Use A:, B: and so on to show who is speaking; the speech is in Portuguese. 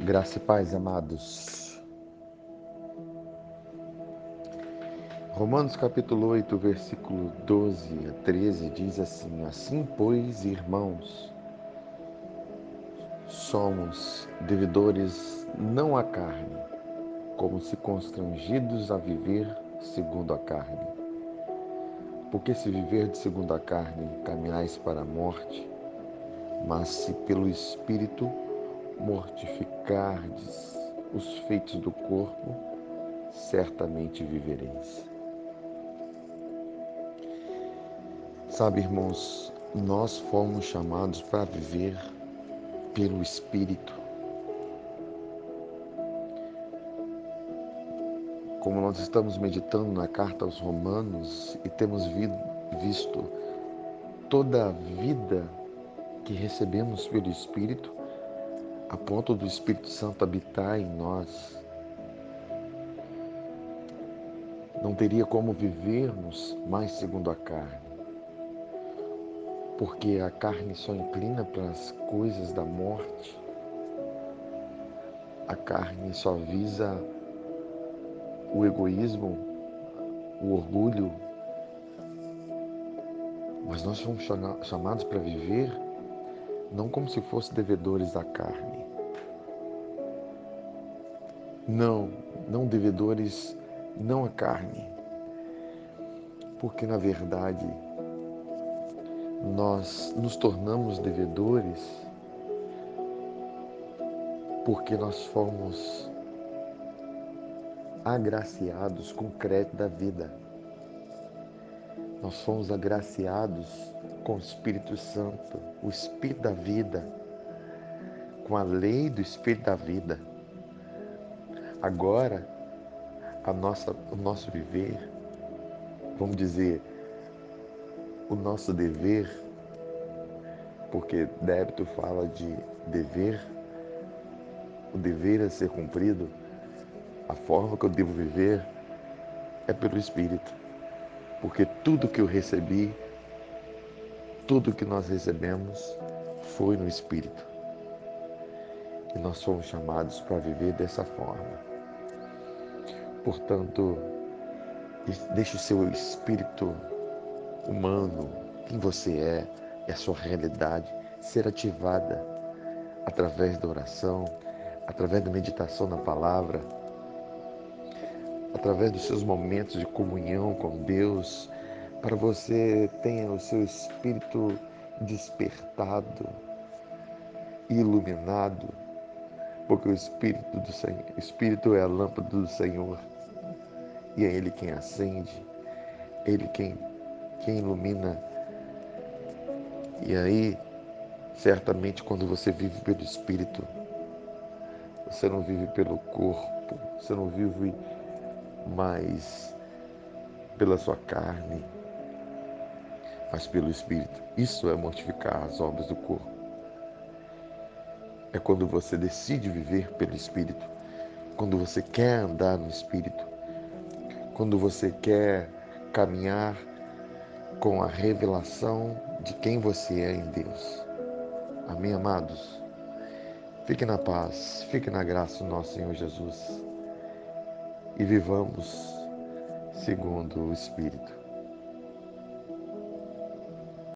A: Graça e paz, amados. Romanos capítulo 8, versículo 12 a 13 diz assim: Assim, pois, irmãos, somos devedores não à carne, como se constrangidos a viver segundo a carne. Porque se viver de segundo a carne, caminhais para a morte, mas se pelo Espírito mortificardes os feitos do corpo, certamente vivereis. Sabe, irmãos, nós fomos chamados para viver pelo Espírito. Como nós estamos meditando na carta aos Romanos e temos visto toda a vida que recebemos pelo Espírito, a ponto do Espírito Santo habitar em nós, não teria como vivermos mais segundo a carne, porque a carne só inclina para as coisas da morte, a carne só visa o egoísmo, o orgulho, mas nós somos chamados para viver não como se fossem devedores da carne. Não, não devedores, não a carne. Porque na verdade nós nos tornamos devedores porque nós fomos agraciados com o crédito da vida. Nós fomos agraciados com o Espírito Santo, o Espírito da vida, com a lei do Espírito da vida. Agora, a nossa, o nosso viver, vamos dizer, o nosso dever, porque débito fala de dever, o dever a ser cumprido, a forma que eu devo viver é pelo Espírito porque tudo que eu recebi, tudo que nós recebemos foi no Espírito. E nós somos chamados para viver dessa forma. Portanto, deixe o seu espírito humano, quem você é, e a sua realidade ser ativada através da oração, através da meditação na palavra, através dos seus momentos de comunhão com Deus, para você tenha o seu espírito despertado, iluminado, porque o espírito do Senhor, espírito é a lâmpada do Senhor e é ele quem acende, ele quem quem ilumina. E aí, certamente quando você vive pelo espírito, você não vive pelo corpo, você não vive mais pela sua carne, mas pelo Espírito. Isso é mortificar as obras do corpo. É quando você decide viver pelo Espírito, quando você quer andar no Espírito, quando você quer caminhar com a revelação de quem você é em Deus. Amém, amados? Fique na paz, fique na graça do nosso Senhor Jesus e vivamos segundo o Espírito.